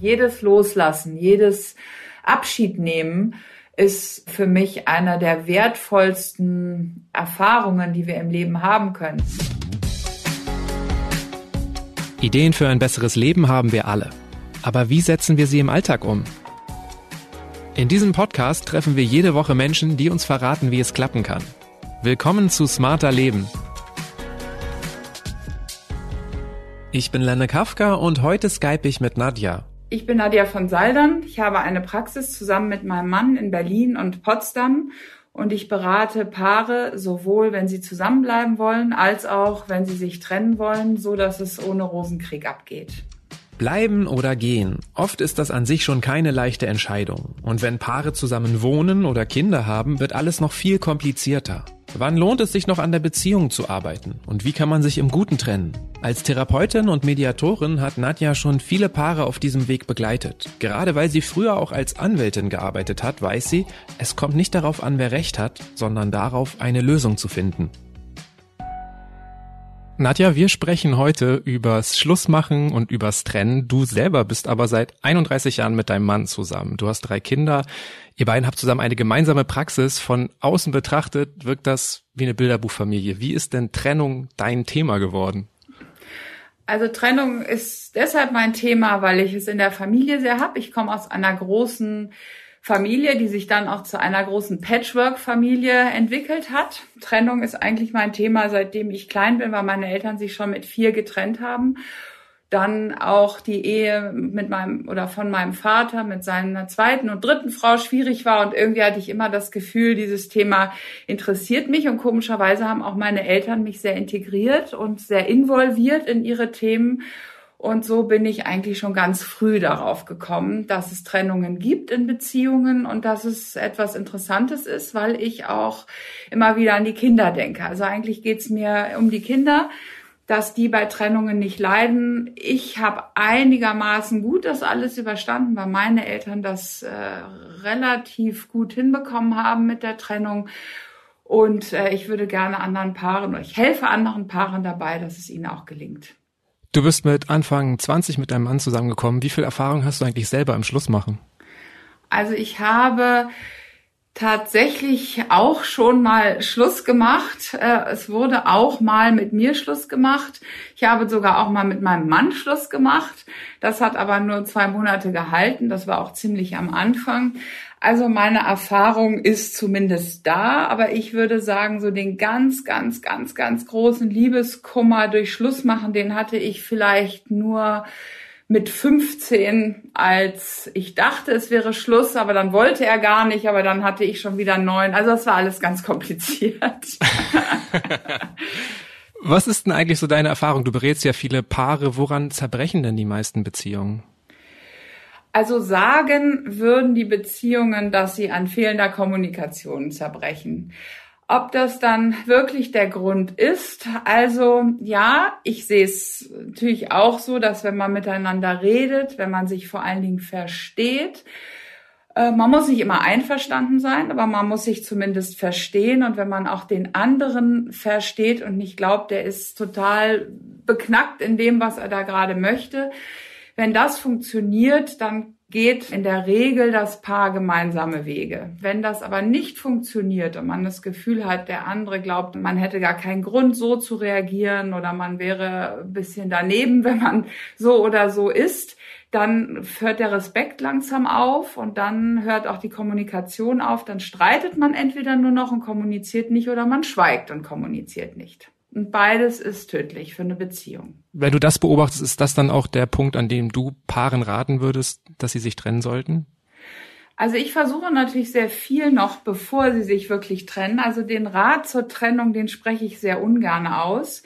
Jedes Loslassen, jedes Abschied nehmen ist für mich einer der wertvollsten Erfahrungen, die wir im Leben haben können. Ideen für ein besseres Leben haben wir alle. Aber wie setzen wir sie im Alltag um? In diesem Podcast treffen wir jede Woche Menschen, die uns verraten, wie es klappen kann. Willkommen zu Smarter Leben. Ich bin Lenne Kafka und heute skype ich mit Nadja. Ich bin Nadja von Saldern. Ich habe eine Praxis zusammen mit meinem Mann in Berlin und Potsdam und ich berate Paare sowohl, wenn sie zusammenbleiben wollen, als auch, wenn sie sich trennen wollen, so dass es ohne Rosenkrieg abgeht. Bleiben oder gehen. Oft ist das an sich schon keine leichte Entscheidung. Und wenn Paare zusammen wohnen oder Kinder haben, wird alles noch viel komplizierter. Wann lohnt es sich noch an der Beziehung zu arbeiten? Und wie kann man sich im Guten trennen? Als Therapeutin und Mediatorin hat Nadja schon viele Paare auf diesem Weg begleitet. Gerade weil sie früher auch als Anwältin gearbeitet hat, weiß sie, es kommt nicht darauf an, wer recht hat, sondern darauf, eine Lösung zu finden. Nadja, wir sprechen heute übers Schlussmachen und übers Trennen. Du selber bist aber seit 31 Jahren mit deinem Mann zusammen. Du hast drei Kinder. Ihr beiden habt zusammen eine gemeinsame Praxis. Von außen betrachtet wirkt das wie eine Bilderbuchfamilie. Wie ist denn Trennung dein Thema geworden? Also Trennung ist deshalb mein Thema, weil ich es in der Familie sehr habe. Ich komme aus einer großen Familie, die sich dann auch zu einer großen Patchwork-Familie entwickelt hat. Trennung ist eigentlich mein Thema, seitdem ich klein bin, weil meine Eltern sich schon mit vier getrennt haben. Dann auch die Ehe mit meinem oder von meinem Vater mit seiner zweiten und dritten Frau schwierig war und irgendwie hatte ich immer das Gefühl, dieses Thema interessiert mich und komischerweise haben auch meine Eltern mich sehr integriert und sehr involviert in ihre Themen und so bin ich eigentlich schon ganz früh darauf gekommen, dass es Trennungen gibt in Beziehungen und dass es etwas Interessantes ist, weil ich auch immer wieder an die Kinder denke. Also eigentlich geht es mir um die Kinder, dass die bei Trennungen nicht leiden. Ich habe einigermaßen gut das alles überstanden, weil meine Eltern das äh, relativ gut hinbekommen haben mit der Trennung. Und äh, ich würde gerne anderen Paaren, ich helfe anderen Paaren dabei, dass es ihnen auch gelingt. Du bist mit Anfang 20 mit deinem Mann zusammengekommen. Wie viel Erfahrung hast du eigentlich selber im Schlussmachen? Also ich habe tatsächlich auch schon mal Schluss gemacht. Äh, es wurde auch mal mit mir Schluss gemacht. Ich habe sogar auch mal mit meinem Mann Schluss gemacht. Das hat aber nur zwei Monate gehalten. Das war auch ziemlich am Anfang. Also meine Erfahrung ist zumindest da, aber ich würde sagen, so den ganz, ganz, ganz, ganz großen Liebeskummer durch Schluss machen, den hatte ich vielleicht nur mit 15, als ich dachte, es wäre Schluss, aber dann wollte er gar nicht, aber dann hatte ich schon wieder neun. Also das war alles ganz kompliziert. Was ist denn eigentlich so deine Erfahrung? Du berätst ja viele Paare. Woran zerbrechen denn die meisten Beziehungen? Also sagen würden die Beziehungen, dass sie an fehlender Kommunikation zerbrechen. Ob das dann wirklich der Grund ist, also ja, ich sehe es natürlich auch so, dass wenn man miteinander redet, wenn man sich vor allen Dingen versteht, äh, man muss nicht immer einverstanden sein, aber man muss sich zumindest verstehen. Und wenn man auch den anderen versteht und nicht glaubt, der ist total beknackt in dem, was er da gerade möchte, wenn das funktioniert, dann geht in der Regel das Paar gemeinsame Wege. Wenn das aber nicht funktioniert und man das Gefühl hat, der andere glaubt, man hätte gar keinen Grund, so zu reagieren oder man wäre ein bisschen daneben, wenn man so oder so ist, dann hört der Respekt langsam auf und dann hört auch die Kommunikation auf. Dann streitet man entweder nur noch und kommuniziert nicht oder man schweigt und kommuniziert nicht. Und beides ist tödlich für eine Beziehung. Wenn du das beobachtest, ist das dann auch der Punkt, an dem du Paaren raten würdest, dass sie sich trennen sollten? Also ich versuche natürlich sehr viel noch, bevor sie sich wirklich trennen. Also den Rat zur Trennung, den spreche ich sehr ungern aus.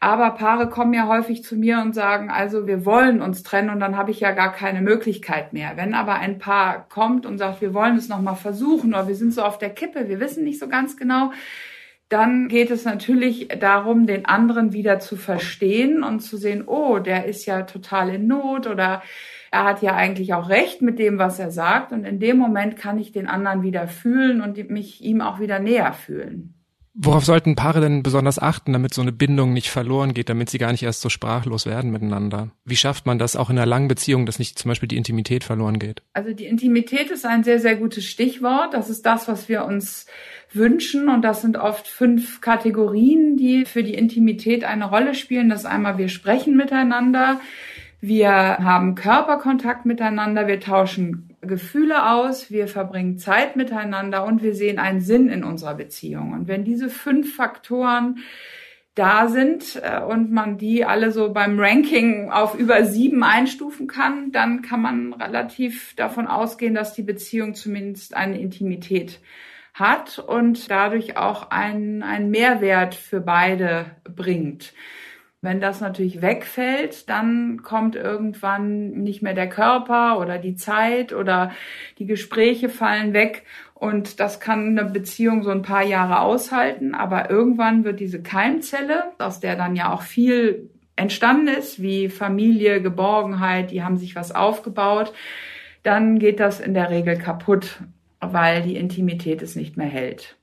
Aber Paare kommen ja häufig zu mir und sagen, also wir wollen uns trennen und dann habe ich ja gar keine Möglichkeit mehr. Wenn aber ein Paar kommt und sagt, wir wollen es nochmal versuchen oder wir sind so auf der Kippe, wir wissen nicht so ganz genau, dann geht es natürlich darum, den anderen wieder zu verstehen und zu sehen, oh, der ist ja total in Not oder er hat ja eigentlich auch recht mit dem, was er sagt. Und in dem Moment kann ich den anderen wieder fühlen und mich ihm auch wieder näher fühlen. Worauf sollten Paare denn besonders achten, damit so eine Bindung nicht verloren geht, damit sie gar nicht erst so sprachlos werden miteinander? Wie schafft man das auch in einer langen Beziehung, dass nicht zum Beispiel die Intimität verloren geht? Also die Intimität ist ein sehr, sehr gutes Stichwort. Das ist das, was wir uns wünschen. Und das sind oft fünf Kategorien, die für die Intimität eine Rolle spielen. Das ist einmal, wir sprechen miteinander. Wir haben Körperkontakt miteinander, wir tauschen Gefühle aus, wir verbringen Zeit miteinander und wir sehen einen Sinn in unserer Beziehung. Und wenn diese fünf Faktoren da sind äh, und man die alle so beim Ranking auf über sieben einstufen kann, dann kann man relativ davon ausgehen, dass die Beziehung zumindest eine Intimität hat und dadurch auch einen, einen Mehrwert für beide bringt. Wenn das natürlich wegfällt, dann kommt irgendwann nicht mehr der Körper oder die Zeit oder die Gespräche fallen weg. Und das kann eine Beziehung so ein paar Jahre aushalten. Aber irgendwann wird diese Keimzelle, aus der dann ja auch viel entstanden ist, wie Familie, Geborgenheit, die haben sich was aufgebaut, dann geht das in der Regel kaputt, weil die Intimität es nicht mehr hält.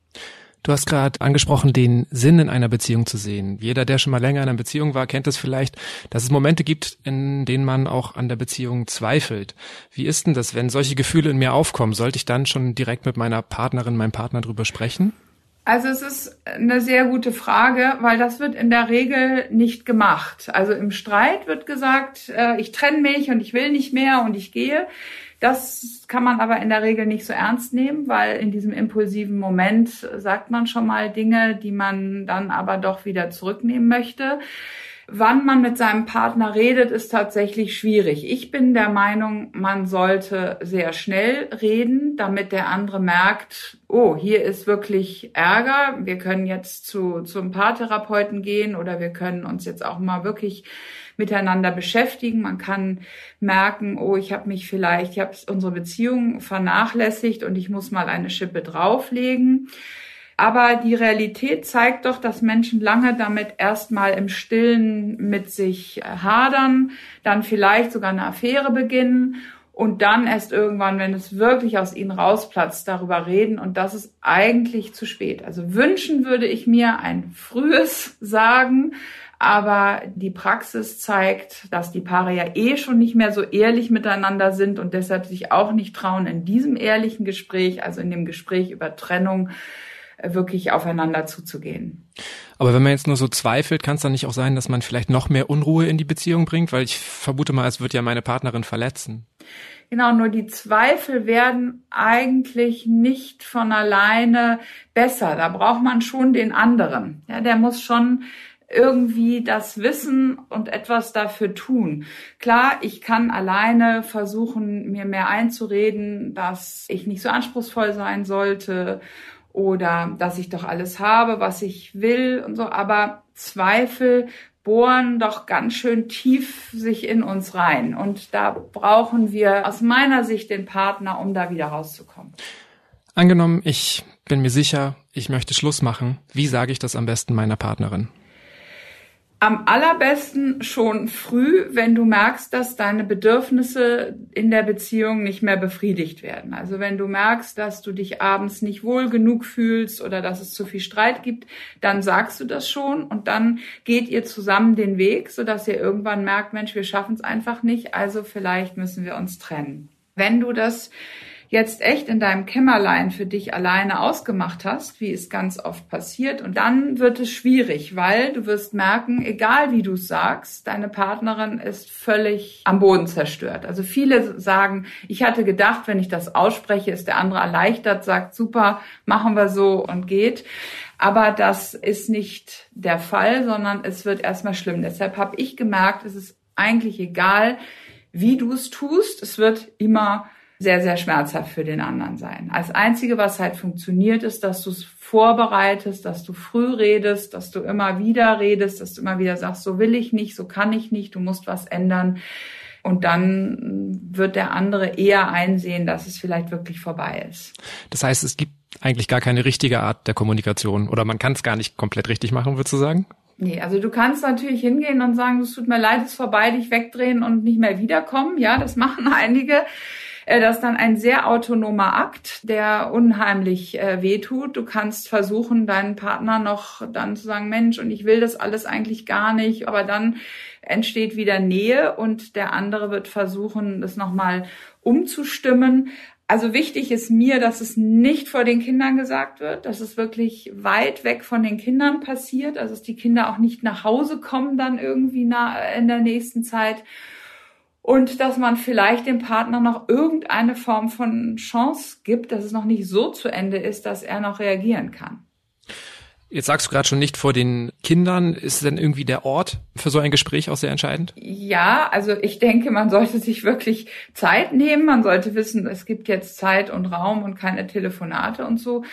Du hast gerade angesprochen, den Sinn in einer Beziehung zu sehen. Jeder, der schon mal länger in einer Beziehung war, kennt es vielleicht, dass es Momente gibt, in denen man auch an der Beziehung zweifelt. Wie ist denn das, wenn solche Gefühle in mir aufkommen? Sollte ich dann schon direkt mit meiner Partnerin, meinem Partner drüber sprechen? Also es ist eine sehr gute Frage, weil das wird in der Regel nicht gemacht. Also im Streit wird gesagt, äh, ich trenne mich und ich will nicht mehr und ich gehe. Das kann man aber in der Regel nicht so ernst nehmen, weil in diesem impulsiven Moment sagt man schon mal Dinge, die man dann aber doch wieder zurücknehmen möchte. Wann man mit seinem Partner redet, ist tatsächlich schwierig. Ich bin der Meinung, man sollte sehr schnell reden, damit der andere merkt, oh, hier ist wirklich Ärger. Wir können jetzt zu, zum Paartherapeuten gehen oder wir können uns jetzt auch mal wirklich miteinander beschäftigen. Man kann merken, oh, ich habe mich vielleicht, ich habe unsere Beziehung vernachlässigt und ich muss mal eine Schippe drauflegen. Aber die Realität zeigt doch, dass Menschen lange damit erstmal im Stillen mit sich hadern, dann vielleicht sogar eine Affäre beginnen und dann erst irgendwann, wenn es wirklich aus ihnen rausplatzt, darüber reden. Und das ist eigentlich zu spät. Also wünschen würde ich mir ein frühes Sagen, aber die Praxis zeigt, dass die Paare ja eh schon nicht mehr so ehrlich miteinander sind und deshalb sich auch nicht trauen, in diesem ehrlichen Gespräch, also in dem Gespräch über Trennung, äh, wirklich aufeinander zuzugehen. Aber wenn man jetzt nur so zweifelt, kann es dann nicht auch sein, dass man vielleicht noch mehr Unruhe in die Beziehung bringt? Weil ich vermute mal, es wird ja meine Partnerin verletzen. Genau, nur die Zweifel werden eigentlich nicht von alleine besser. Da braucht man schon den anderen. Ja, der muss schon irgendwie das wissen und etwas dafür tun. Klar, ich kann alleine versuchen, mir mehr einzureden, dass ich nicht so anspruchsvoll sein sollte oder dass ich doch alles habe, was ich will und so, aber Zweifel bohren doch ganz schön tief sich in uns rein und da brauchen wir aus meiner Sicht den Partner, um da wieder rauszukommen. Angenommen, ich bin mir sicher, ich möchte Schluss machen. Wie sage ich das am besten meiner Partnerin? Am allerbesten schon früh, wenn du merkst, dass deine Bedürfnisse in der Beziehung nicht mehr befriedigt werden. Also wenn du merkst, dass du dich abends nicht wohl genug fühlst oder dass es zu viel Streit gibt, dann sagst du das schon und dann geht ihr zusammen den Weg, sodass ihr irgendwann merkt, Mensch, wir schaffen es einfach nicht, also vielleicht müssen wir uns trennen. Wenn du das jetzt echt in deinem Kämmerlein für dich alleine ausgemacht hast, wie es ganz oft passiert. Und dann wird es schwierig, weil du wirst merken, egal wie du es sagst, deine Partnerin ist völlig am Boden zerstört. Also viele sagen, ich hatte gedacht, wenn ich das ausspreche, ist der andere erleichtert, sagt, super, machen wir so und geht. Aber das ist nicht der Fall, sondern es wird erstmal schlimm. Deshalb habe ich gemerkt, es ist eigentlich egal, wie du es tust. Es wird immer sehr, sehr schmerzhaft für den anderen sein. Als Einzige, was halt funktioniert, ist, dass du es vorbereitest, dass du früh redest, dass du immer wieder redest, dass du immer wieder sagst, so will ich nicht, so kann ich nicht, du musst was ändern. Und dann wird der andere eher einsehen, dass es vielleicht wirklich vorbei ist. Das heißt, es gibt eigentlich gar keine richtige Art der Kommunikation oder man kann es gar nicht komplett richtig machen, würdest du sagen? Nee, also du kannst natürlich hingehen und sagen, es tut mir leid, es ist vorbei, dich wegdrehen und nicht mehr wiederkommen. Ja, das machen einige. Äh, das ist dann ein sehr autonomer Akt, der unheimlich äh, wehtut. Du kannst versuchen, deinen Partner noch dann zu sagen, Mensch, und ich will das alles eigentlich gar nicht, aber dann entsteht wieder Nähe und der andere wird versuchen, das nochmal umzustimmen. Also wichtig ist mir, dass es nicht vor den Kindern gesagt wird, dass es wirklich weit weg von den Kindern passiert, also dass die Kinder auch nicht nach Hause kommen dann irgendwie in der nächsten Zeit und dass man vielleicht dem Partner noch irgendeine Form von Chance gibt, dass es noch nicht so zu Ende ist, dass er noch reagieren kann. Jetzt sagst du gerade schon nicht vor den Kindern. Ist denn irgendwie der Ort für so ein Gespräch auch sehr entscheidend? Ja, also ich denke, man sollte sich wirklich Zeit nehmen. Man sollte wissen, es gibt jetzt Zeit und Raum und keine Telefonate und so.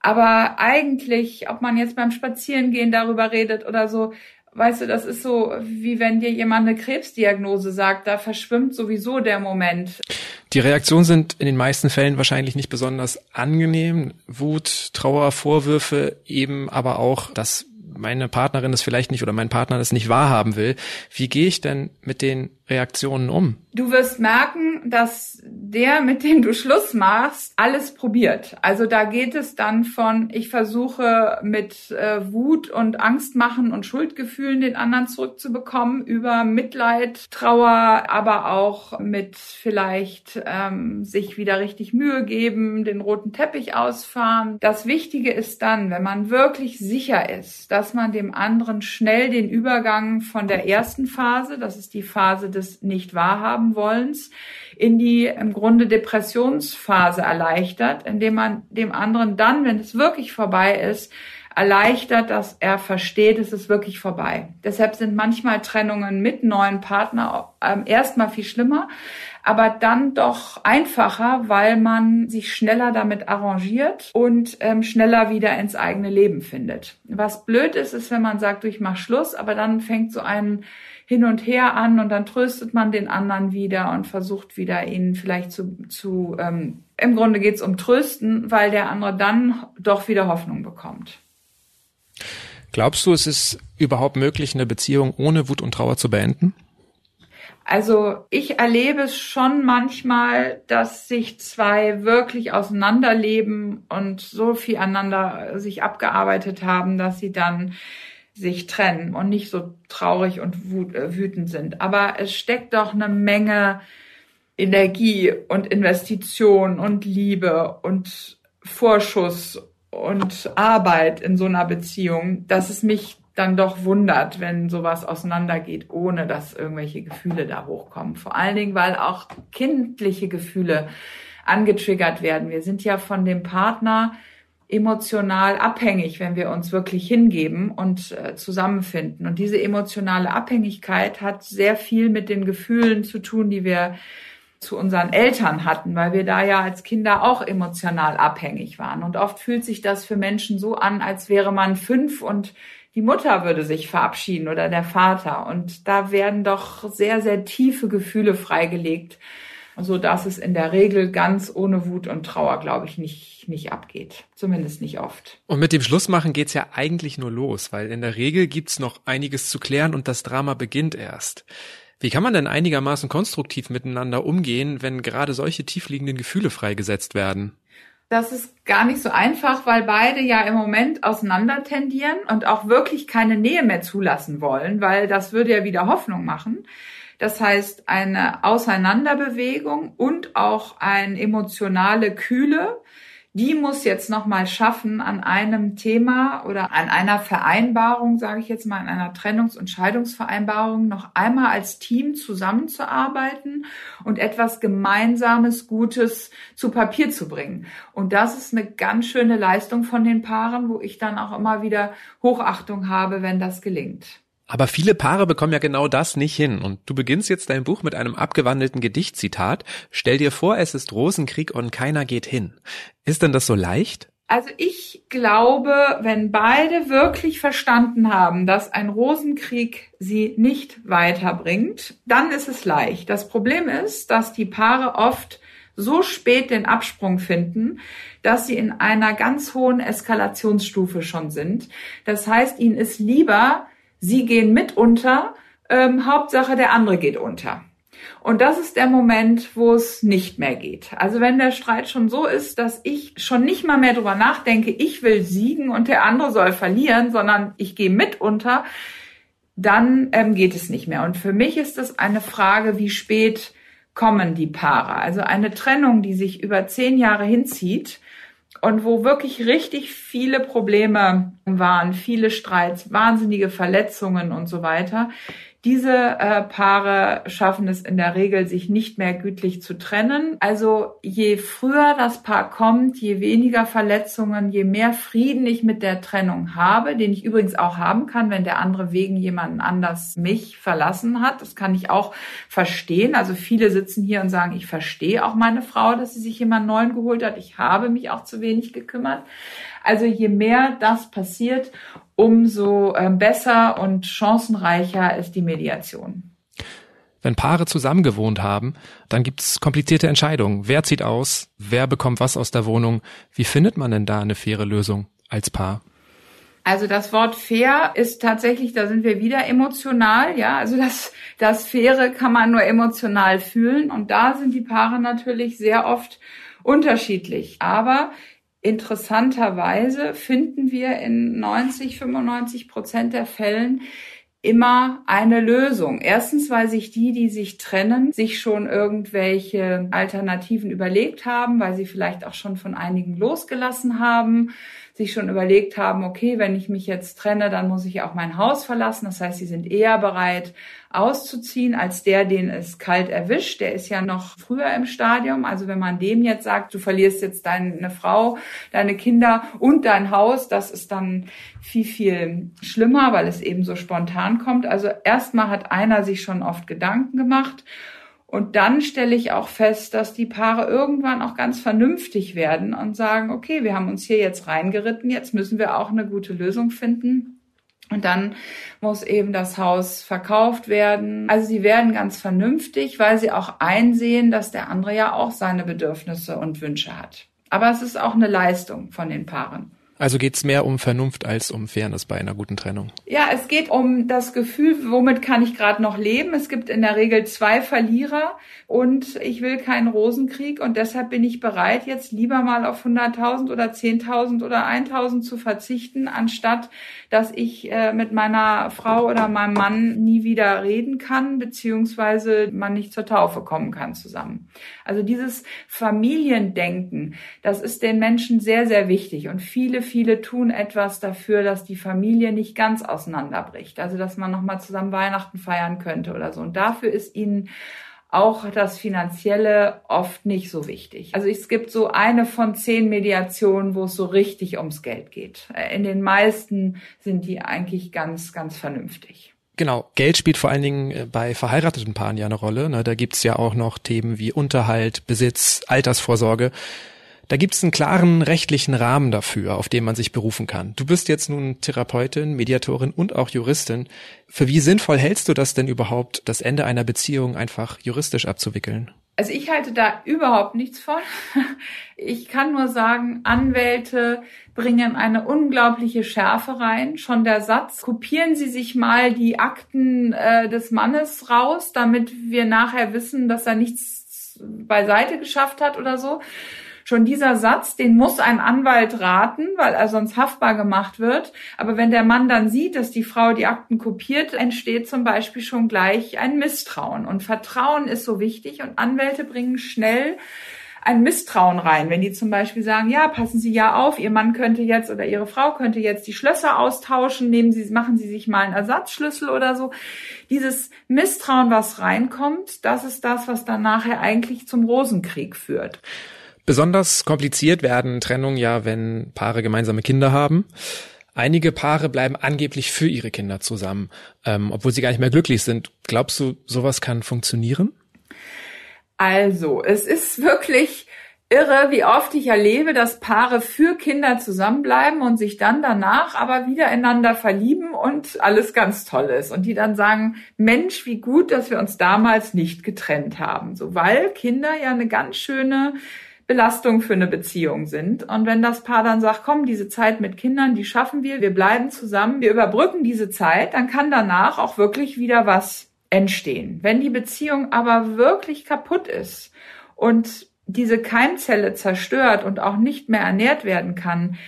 Aber eigentlich, ob man jetzt beim Spazierengehen darüber redet oder so, weißt du, das ist so, wie wenn dir jemand eine Krebsdiagnose sagt, da verschwimmt sowieso der Moment. Die Reaktionen sind in den meisten Fällen wahrscheinlich nicht besonders angenehm. Wut, Trauer, Vorwürfe, eben aber auch, dass meine Partnerin es vielleicht nicht oder mein Partner es nicht wahrhaben will. Wie gehe ich denn mit den Reaktionen um? Du wirst merken, dass der, mit dem du Schluss machst, alles probiert. Also da geht es dann von, ich versuche mit äh, Wut und Angst machen und Schuldgefühlen den anderen zurückzubekommen, über Mitleid, Trauer, aber auch mit vielleicht ähm, sich wieder richtig Mühe geben, den roten Teppich ausfahren. Das Wichtige ist dann, wenn man wirklich sicher ist, dass man dem anderen schnell den Übergang von der ersten Phase, das ist die Phase des Nicht-Wahrhaben-Wollens, in die im Grunde Depressionsphase erleichtert, indem man dem anderen dann, wenn es wirklich vorbei ist, erleichtert, dass er versteht, es ist wirklich vorbei. Deshalb sind manchmal Trennungen mit neuen Partner ähm, erstmal viel schlimmer, aber dann doch einfacher, weil man sich schneller damit arrangiert und ähm, schneller wieder ins eigene Leben findet. Was blöd ist, ist, wenn man sagt, ich mach Schluss, aber dann fängt so ein hin und her an und dann tröstet man den anderen wieder und versucht wieder ihn vielleicht zu, zu ähm, im Grunde geht's um Trösten, weil der andere dann doch wieder Hoffnung bekommt. Glaubst du, es ist überhaupt möglich, eine Beziehung ohne Wut und Trauer zu beenden? Also ich erlebe es schon manchmal, dass sich zwei wirklich auseinanderleben und so viel aneinander sich abgearbeitet haben, dass sie dann sich trennen und nicht so traurig und äh, wütend sind. Aber es steckt doch eine Menge Energie und Investition und Liebe und Vorschuss und Arbeit in so einer Beziehung, dass es mich dann doch wundert, wenn sowas auseinandergeht, ohne dass irgendwelche Gefühle da hochkommen. Vor allen Dingen, weil auch kindliche Gefühle angetriggert werden. Wir sind ja von dem Partner emotional abhängig, wenn wir uns wirklich hingeben und äh, zusammenfinden. Und diese emotionale Abhängigkeit hat sehr viel mit den Gefühlen zu tun, die wir zu unseren Eltern hatten, weil wir da ja als Kinder auch emotional abhängig waren. Und oft fühlt sich das für Menschen so an, als wäre man fünf und die Mutter würde sich verabschieden oder der Vater. Und da werden doch sehr, sehr tiefe Gefühle freigelegt so dass es in der Regel ganz ohne Wut und Trauer, glaube ich, nicht, nicht abgeht. Zumindest nicht oft. Und mit dem Schlussmachen geht's ja eigentlich nur los, weil in der Regel gibt's noch einiges zu klären und das Drama beginnt erst. Wie kann man denn einigermaßen konstruktiv miteinander umgehen, wenn gerade solche tiefliegenden Gefühle freigesetzt werden? Das ist gar nicht so einfach, weil beide ja im Moment auseinander tendieren und auch wirklich keine Nähe mehr zulassen wollen, weil das würde ja wieder Hoffnung machen. Das heißt, eine Auseinanderbewegung und auch eine emotionale Kühle, die muss jetzt nochmal schaffen, an einem Thema oder an einer Vereinbarung, sage ich jetzt mal, an einer Trennungs- und Scheidungsvereinbarung noch einmal als Team zusammenzuarbeiten und etwas Gemeinsames, Gutes zu Papier zu bringen. Und das ist eine ganz schöne Leistung von den Paaren, wo ich dann auch immer wieder Hochachtung habe, wenn das gelingt. Aber viele Paare bekommen ja genau das nicht hin. Und du beginnst jetzt dein Buch mit einem abgewandelten Gedichtzitat. Stell dir vor, es ist Rosenkrieg und keiner geht hin. Ist denn das so leicht? Also ich glaube, wenn beide wirklich verstanden haben, dass ein Rosenkrieg sie nicht weiterbringt, dann ist es leicht. Das Problem ist, dass die Paare oft so spät den Absprung finden, dass sie in einer ganz hohen Eskalationsstufe schon sind. Das heißt, ihnen ist lieber, Sie gehen mit unter, ähm, Hauptsache der andere geht unter. Und das ist der Moment, wo es nicht mehr geht. Also wenn der Streit schon so ist, dass ich schon nicht mal mehr drüber nachdenke, ich will siegen und der andere soll verlieren, sondern ich gehe mit unter, dann ähm, geht es nicht mehr. Und für mich ist es eine Frage, wie spät kommen die Paare. Also eine Trennung, die sich über zehn Jahre hinzieht und wo wirklich richtig viele Probleme waren, viele Streits, wahnsinnige Verletzungen und so weiter, diese äh, Paare schaffen es in der Regel, sich nicht mehr gütlich zu trennen. Also je früher das Paar kommt, je weniger Verletzungen, je mehr Frieden ich mit der Trennung habe, den ich übrigens auch haben kann, wenn der andere wegen jemanden anders mich verlassen hat. Das kann ich auch verstehen. Also viele sitzen hier und sagen, ich verstehe auch meine Frau, dass sie sich jemand neuen geholt hat. Ich habe mich auch zu wenig gekümmert. Also je mehr das passiert, umso ähm, besser und chancenreicher ist die Mediation. Wenn Paare zusammengewohnt haben, dann gibt's komplizierte Entscheidungen. Wer zieht aus? Wer bekommt was aus der Wohnung? Wie findet man denn da eine faire Lösung als Paar? Also das Wort fair ist tatsächlich, da sind wir wieder emotional, ja. Also das, das Faire kann man nur emotional fühlen und da sind die Paare natürlich sehr oft unterschiedlich. Aber interessanterweise finden wir in 90, 95 Prozent der Fällen immer eine Lösung. Erstens, weil sich die, die sich trennen, sich schon irgendwelche Alternativen überlegt haben, weil sie vielleicht auch schon von einigen losgelassen haben, sich schon überlegt haben, okay, wenn ich mich jetzt trenne, dann muss ich auch mein Haus verlassen. Das heißt, sie sind eher bereit, auszuziehen, als der, den es kalt erwischt. Der ist ja noch früher im Stadium. Also wenn man dem jetzt sagt, du verlierst jetzt deine Frau, deine Kinder und dein Haus, das ist dann viel, viel schlimmer, weil es eben so spontan kommt. Also erstmal hat einer sich schon oft Gedanken gemacht. Und dann stelle ich auch fest, dass die Paare irgendwann auch ganz vernünftig werden und sagen, okay, wir haben uns hier jetzt reingeritten, jetzt müssen wir auch eine gute Lösung finden. Und dann muss eben das Haus verkauft werden. Also sie werden ganz vernünftig, weil sie auch einsehen, dass der andere ja auch seine Bedürfnisse und Wünsche hat. Aber es ist auch eine Leistung von den Paaren. Also geht es mehr um Vernunft als um Fairness bei einer guten Trennung. Ja, es geht um das Gefühl, womit kann ich gerade noch leben. Es gibt in der Regel zwei Verlierer und ich will keinen Rosenkrieg und deshalb bin ich bereit, jetzt lieber mal auf 100.000 oder 10.000 oder 1.000 zu verzichten, anstatt dass ich äh, mit meiner Frau oder meinem Mann nie wieder reden kann, beziehungsweise man nicht zur Taufe kommen kann zusammen. Also dieses Familiendenken, das ist den Menschen sehr, sehr wichtig und viele, viele tun etwas dafür, dass die Familie nicht ganz auseinanderbricht. Also dass man nochmal zusammen Weihnachten feiern könnte oder so. Und dafür ist ihnen auch das Finanzielle oft nicht so wichtig. Also es gibt so eine von zehn Mediationen, wo es so richtig ums Geld geht. In den meisten sind die eigentlich ganz, ganz vernünftig. Genau, Geld spielt vor allen Dingen äh, bei verheirateten Paaren ja eine Rolle. Ne? Da gibt's ja auch noch Themen wie Unterhalt, Besitz, Altersvorsorge. Da gibt es einen klaren rechtlichen Rahmen dafür, auf den man sich berufen kann. Du bist jetzt nun Therapeutin, Mediatorin und auch Juristin. Für wie sinnvoll hältst du das denn überhaupt, das Ende einer Beziehung einfach juristisch abzuwickeln? Also ich halte da überhaupt nichts von. Ich kann nur sagen, Anwälte bringen eine unglaubliche Schärfe rein. Schon der Satz, kopieren Sie sich mal die Akten äh, des Mannes raus, damit wir nachher wissen, dass er nichts beiseite geschafft hat oder so schon dieser Satz, den muss ein Anwalt raten, weil er sonst haftbar gemacht wird. Aber wenn der Mann dann sieht, dass die Frau die Akten kopiert, entsteht zum Beispiel schon gleich ein Misstrauen. Und Vertrauen ist so wichtig und Anwälte bringen schnell ein Misstrauen rein. Wenn die zum Beispiel sagen, ja, passen Sie ja auf, Ihr Mann könnte jetzt oder Ihre Frau könnte jetzt die Schlösser austauschen, nehmen Sie, machen Sie sich mal einen Ersatzschlüssel oder so. Dieses Misstrauen, was reinkommt, das ist das, was dann nachher eigentlich zum Rosenkrieg führt. Besonders kompliziert werden Trennungen ja, wenn Paare gemeinsame Kinder haben. Einige Paare bleiben angeblich für ihre Kinder zusammen, ähm, obwohl sie gar nicht mehr glücklich sind. Glaubst du, sowas kann funktionieren? Also, es ist wirklich irre, wie oft ich erlebe, dass Paare für Kinder zusammenbleiben und sich dann danach aber wieder einander verlieben und alles ganz toll ist. Und die dann sagen, Mensch, wie gut, dass wir uns damals nicht getrennt haben. So, weil Kinder ja eine ganz schöne Belastung für eine Beziehung sind. Und wenn das Paar dann sagt, komm, diese Zeit mit Kindern, die schaffen wir, wir bleiben zusammen, wir überbrücken diese Zeit, dann kann danach auch wirklich wieder was entstehen. Wenn die Beziehung aber wirklich kaputt ist und diese Keimzelle zerstört und auch nicht mehr ernährt werden kann,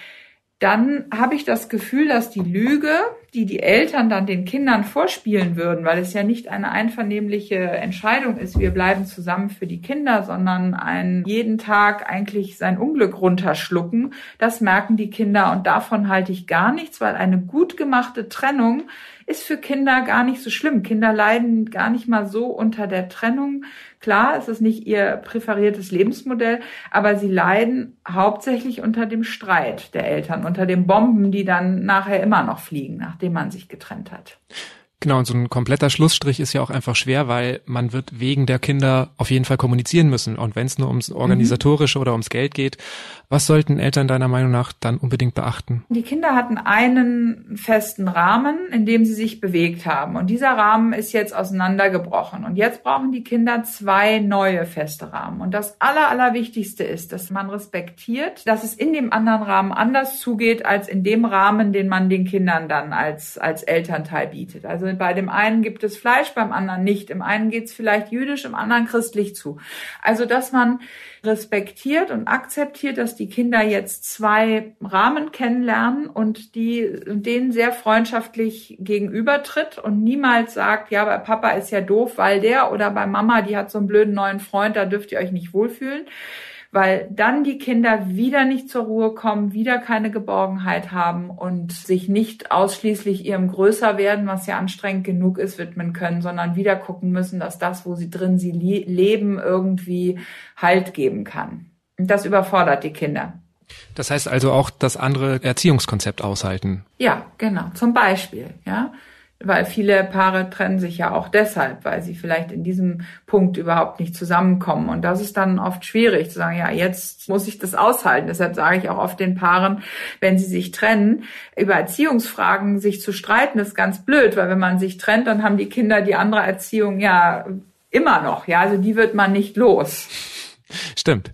dann habe ich das Gefühl, dass die Lüge, die die Eltern dann den Kindern vorspielen würden, weil es ja nicht eine einvernehmliche Entscheidung ist, wir bleiben zusammen für die Kinder, sondern ein jeden Tag eigentlich sein Unglück runterschlucken, das merken die Kinder und davon halte ich gar nichts, weil eine gut gemachte Trennung ist für Kinder gar nicht so schlimm. Kinder leiden gar nicht mal so unter der Trennung. Klar, es ist nicht ihr präferiertes Lebensmodell, aber sie leiden hauptsächlich unter dem Streit der Eltern, unter den Bomben, die dann nachher immer noch fliegen, nachdem man sich getrennt hat. Genau, und so ein kompletter Schlussstrich ist ja auch einfach schwer, weil man wird wegen der Kinder auf jeden Fall kommunizieren müssen. Und wenn es nur ums Organisatorische mhm. oder ums Geld geht, was sollten Eltern deiner Meinung nach dann unbedingt beachten? Die Kinder hatten einen festen Rahmen, in dem sie sich bewegt haben. Und dieser Rahmen ist jetzt auseinandergebrochen. Und jetzt brauchen die Kinder zwei neue feste Rahmen. Und das Aller, Allerwichtigste ist, dass man respektiert, dass es in dem anderen Rahmen anders zugeht, als in dem Rahmen, den man den Kindern dann als, als Elternteil bietet. Also bei dem einen gibt es Fleisch, beim anderen nicht. Im einen geht es vielleicht jüdisch, im anderen christlich zu. Also, dass man respektiert und akzeptiert, dass die Kinder jetzt zwei Rahmen kennenlernen und die denen sehr freundschaftlich gegenübertritt und niemals sagt, ja, bei Papa ist ja doof, weil der oder bei Mama, die hat so einen blöden neuen Freund, da dürft ihr euch nicht wohlfühlen weil dann die Kinder wieder nicht zur Ruhe kommen, wieder keine Geborgenheit haben und sich nicht ausschließlich ihrem Größerwerden, was ja anstrengend genug ist, widmen können, sondern wieder gucken müssen, dass das, wo sie drin sie leben, irgendwie Halt geben kann. Und das überfordert die Kinder. Das heißt also auch das andere Erziehungskonzept aushalten. Ja, genau. Zum Beispiel, ja weil viele Paare trennen sich ja auch deshalb, weil sie vielleicht in diesem Punkt überhaupt nicht zusammenkommen. Und das ist dann oft schwierig zu sagen, ja, jetzt muss ich das aushalten. Deshalb sage ich auch oft den Paaren, wenn sie sich trennen, über Erziehungsfragen sich zu streiten, ist ganz blöd, weil wenn man sich trennt, dann haben die Kinder die andere Erziehung ja immer noch. Ja, also die wird man nicht los. Stimmt.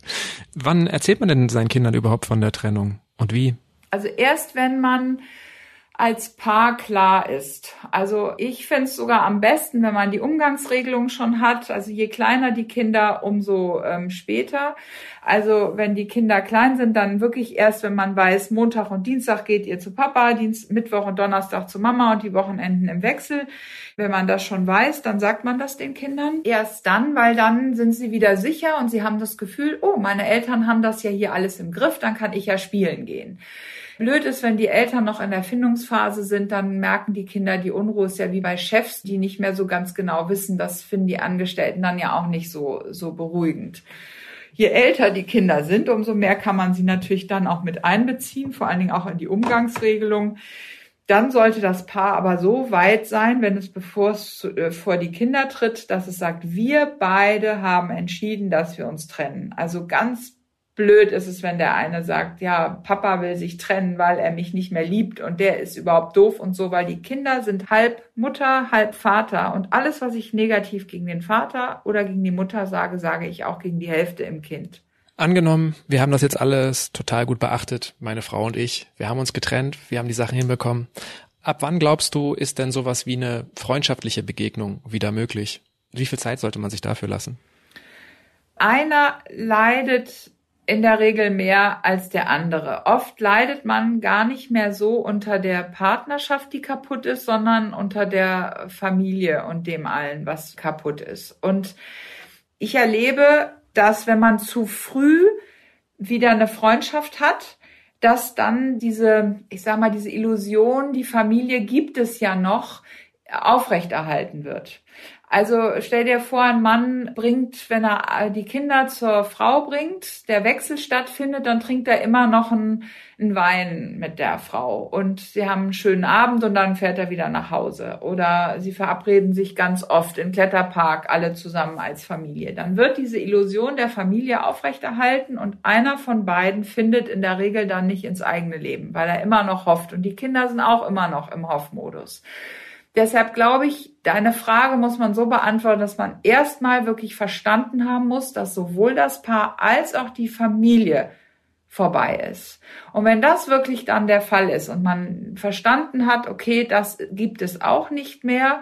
Wann erzählt man denn seinen Kindern überhaupt von der Trennung und wie? Also erst wenn man als Paar klar ist. Also ich fände es sogar am besten, wenn man die Umgangsregelung schon hat. Also je kleiner die Kinder, umso ähm, später. Also wenn die Kinder klein sind, dann wirklich erst, wenn man weiß, Montag und Dienstag geht ihr zu Papa, Dienst, Mittwoch und Donnerstag zu Mama und die Wochenenden im Wechsel. Wenn man das schon weiß, dann sagt man das den Kindern. Erst dann, weil dann sind sie wieder sicher und sie haben das Gefühl, oh, meine Eltern haben das ja hier alles im Griff, dann kann ich ja spielen gehen. Blöd ist, wenn die Eltern noch in der Findungsphase sind, dann merken die Kinder, die Unruhe ist ja wie bei Chefs, die nicht mehr so ganz genau wissen. Das finden die Angestellten dann ja auch nicht so, so beruhigend. Je älter die Kinder sind, umso mehr kann man sie natürlich dann auch mit einbeziehen, vor allen Dingen auch in die Umgangsregelung. Dann sollte das Paar aber so weit sein, wenn es bevor es äh, vor die Kinder tritt, dass es sagt, wir beide haben entschieden, dass wir uns trennen. Also ganz blöd ist es, wenn der eine sagt, ja, Papa will sich trennen, weil er mich nicht mehr liebt und der ist überhaupt doof und so, weil die Kinder sind halb Mutter, halb Vater und alles, was ich negativ gegen den Vater oder gegen die Mutter sage, sage ich auch gegen die Hälfte im Kind. Angenommen, wir haben das jetzt alles total gut beachtet, meine Frau und ich. Wir haben uns getrennt, wir haben die Sachen hinbekommen. Ab wann glaubst du, ist denn sowas wie eine freundschaftliche Begegnung wieder möglich? Wie viel Zeit sollte man sich dafür lassen? Einer leidet in der Regel mehr als der andere. Oft leidet man gar nicht mehr so unter der Partnerschaft, die kaputt ist, sondern unter der Familie und dem allen, was kaputt ist. Und ich erlebe, dass wenn man zu früh wieder eine Freundschaft hat, dass dann diese, ich sag mal, diese Illusion, die Familie gibt es ja noch, aufrechterhalten wird. Also stell dir vor, ein Mann bringt, wenn er die Kinder zur Frau bringt, der Wechsel stattfindet, dann trinkt er immer noch einen, einen, Wein mit der Frau und sie haben einen schönen Abend und dann fährt er wieder nach Hause. Oder sie verabreden sich ganz oft im Kletterpark alle zusammen als Familie. Dann wird diese Illusion der Familie aufrechterhalten und einer von beiden findet in der Regel dann nicht ins eigene Leben, weil er immer noch hofft und die Kinder sind auch immer noch im Hoffmodus. Deshalb glaube ich, deine Frage muss man so beantworten, dass man erstmal wirklich verstanden haben muss, dass sowohl das Paar als auch die Familie vorbei ist. Und wenn das wirklich dann der Fall ist und man verstanden hat, okay, das gibt es auch nicht mehr,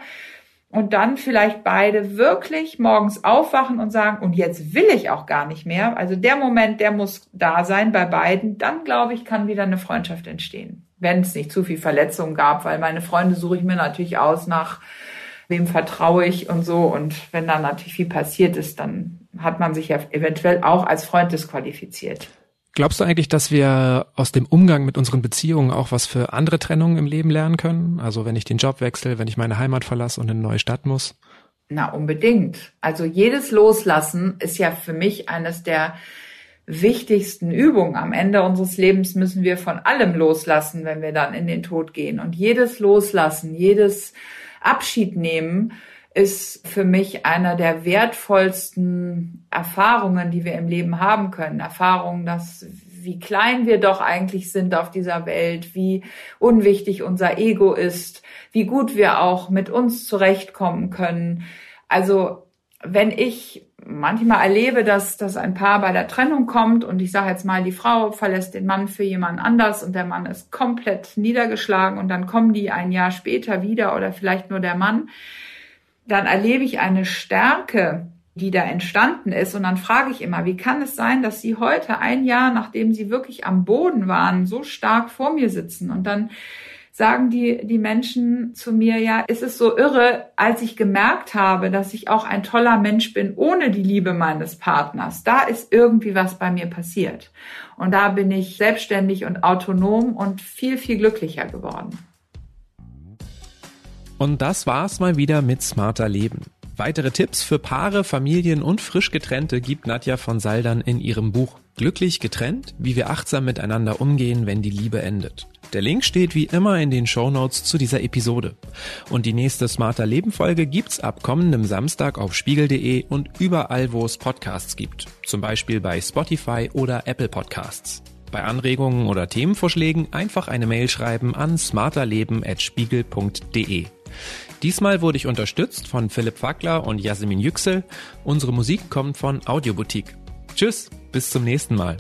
und dann vielleicht beide wirklich morgens aufwachen und sagen, und jetzt will ich auch gar nicht mehr. Also der Moment, der muss da sein bei beiden. Dann, glaube ich, kann wieder eine Freundschaft entstehen. Wenn es nicht zu viel Verletzungen gab, weil meine Freunde suche ich mir natürlich aus nach wem vertraue ich und so. Und wenn dann natürlich viel passiert ist, dann hat man sich ja eventuell auch als Freund disqualifiziert. Glaubst du eigentlich, dass wir aus dem Umgang mit unseren Beziehungen auch was für andere Trennungen im Leben lernen können? Also wenn ich den Job wechsle, wenn ich meine Heimat verlasse und in eine neue Stadt muss? Na, unbedingt. Also jedes Loslassen ist ja für mich eines der wichtigsten Übungen. Am Ende unseres Lebens müssen wir von allem loslassen, wenn wir dann in den Tod gehen. Und jedes Loslassen, jedes Abschied nehmen, ist für mich einer der wertvollsten Erfahrungen, die wir im Leben haben können. Erfahrungen, dass wie klein wir doch eigentlich sind auf dieser Welt, wie unwichtig unser Ego ist, wie gut wir auch mit uns zurechtkommen können. Also wenn ich manchmal erlebe, dass, dass ein Paar bei der Trennung kommt und ich sage jetzt mal, die Frau verlässt den Mann für jemand anders und der Mann ist komplett niedergeschlagen und dann kommen die ein Jahr später wieder oder vielleicht nur der Mann, dann erlebe ich eine Stärke, die da entstanden ist. Und dann frage ich immer, wie kann es sein, dass Sie heute, ein Jahr nachdem Sie wirklich am Boden waren, so stark vor mir sitzen? Und dann sagen die, die Menschen zu mir, ja, es ist so irre, als ich gemerkt habe, dass ich auch ein toller Mensch bin ohne die Liebe meines Partners. Da ist irgendwie was bei mir passiert. Und da bin ich selbstständig und autonom und viel, viel glücklicher geworden. Und das war's mal wieder mit Smarter Leben. Weitere Tipps für Paare, Familien und frisch getrennte gibt Nadja von Saldern in ihrem Buch Glücklich getrennt, wie wir achtsam miteinander umgehen, wenn die Liebe endet. Der Link steht wie immer in den Show Notes zu dieser Episode. Und die nächste Smarter Leben Folge gibt's ab kommendem Samstag auf spiegel.de und überall, wo es Podcasts gibt. Zum Beispiel bei Spotify oder Apple Podcasts. Bei Anregungen oder Themenvorschlägen einfach eine Mail schreiben an smarterleben.spiegel.de. Diesmal wurde ich unterstützt von Philipp Wackler und Jasmin Yüksel. Unsere Musik kommt von Audioboutique. Tschüss, bis zum nächsten Mal.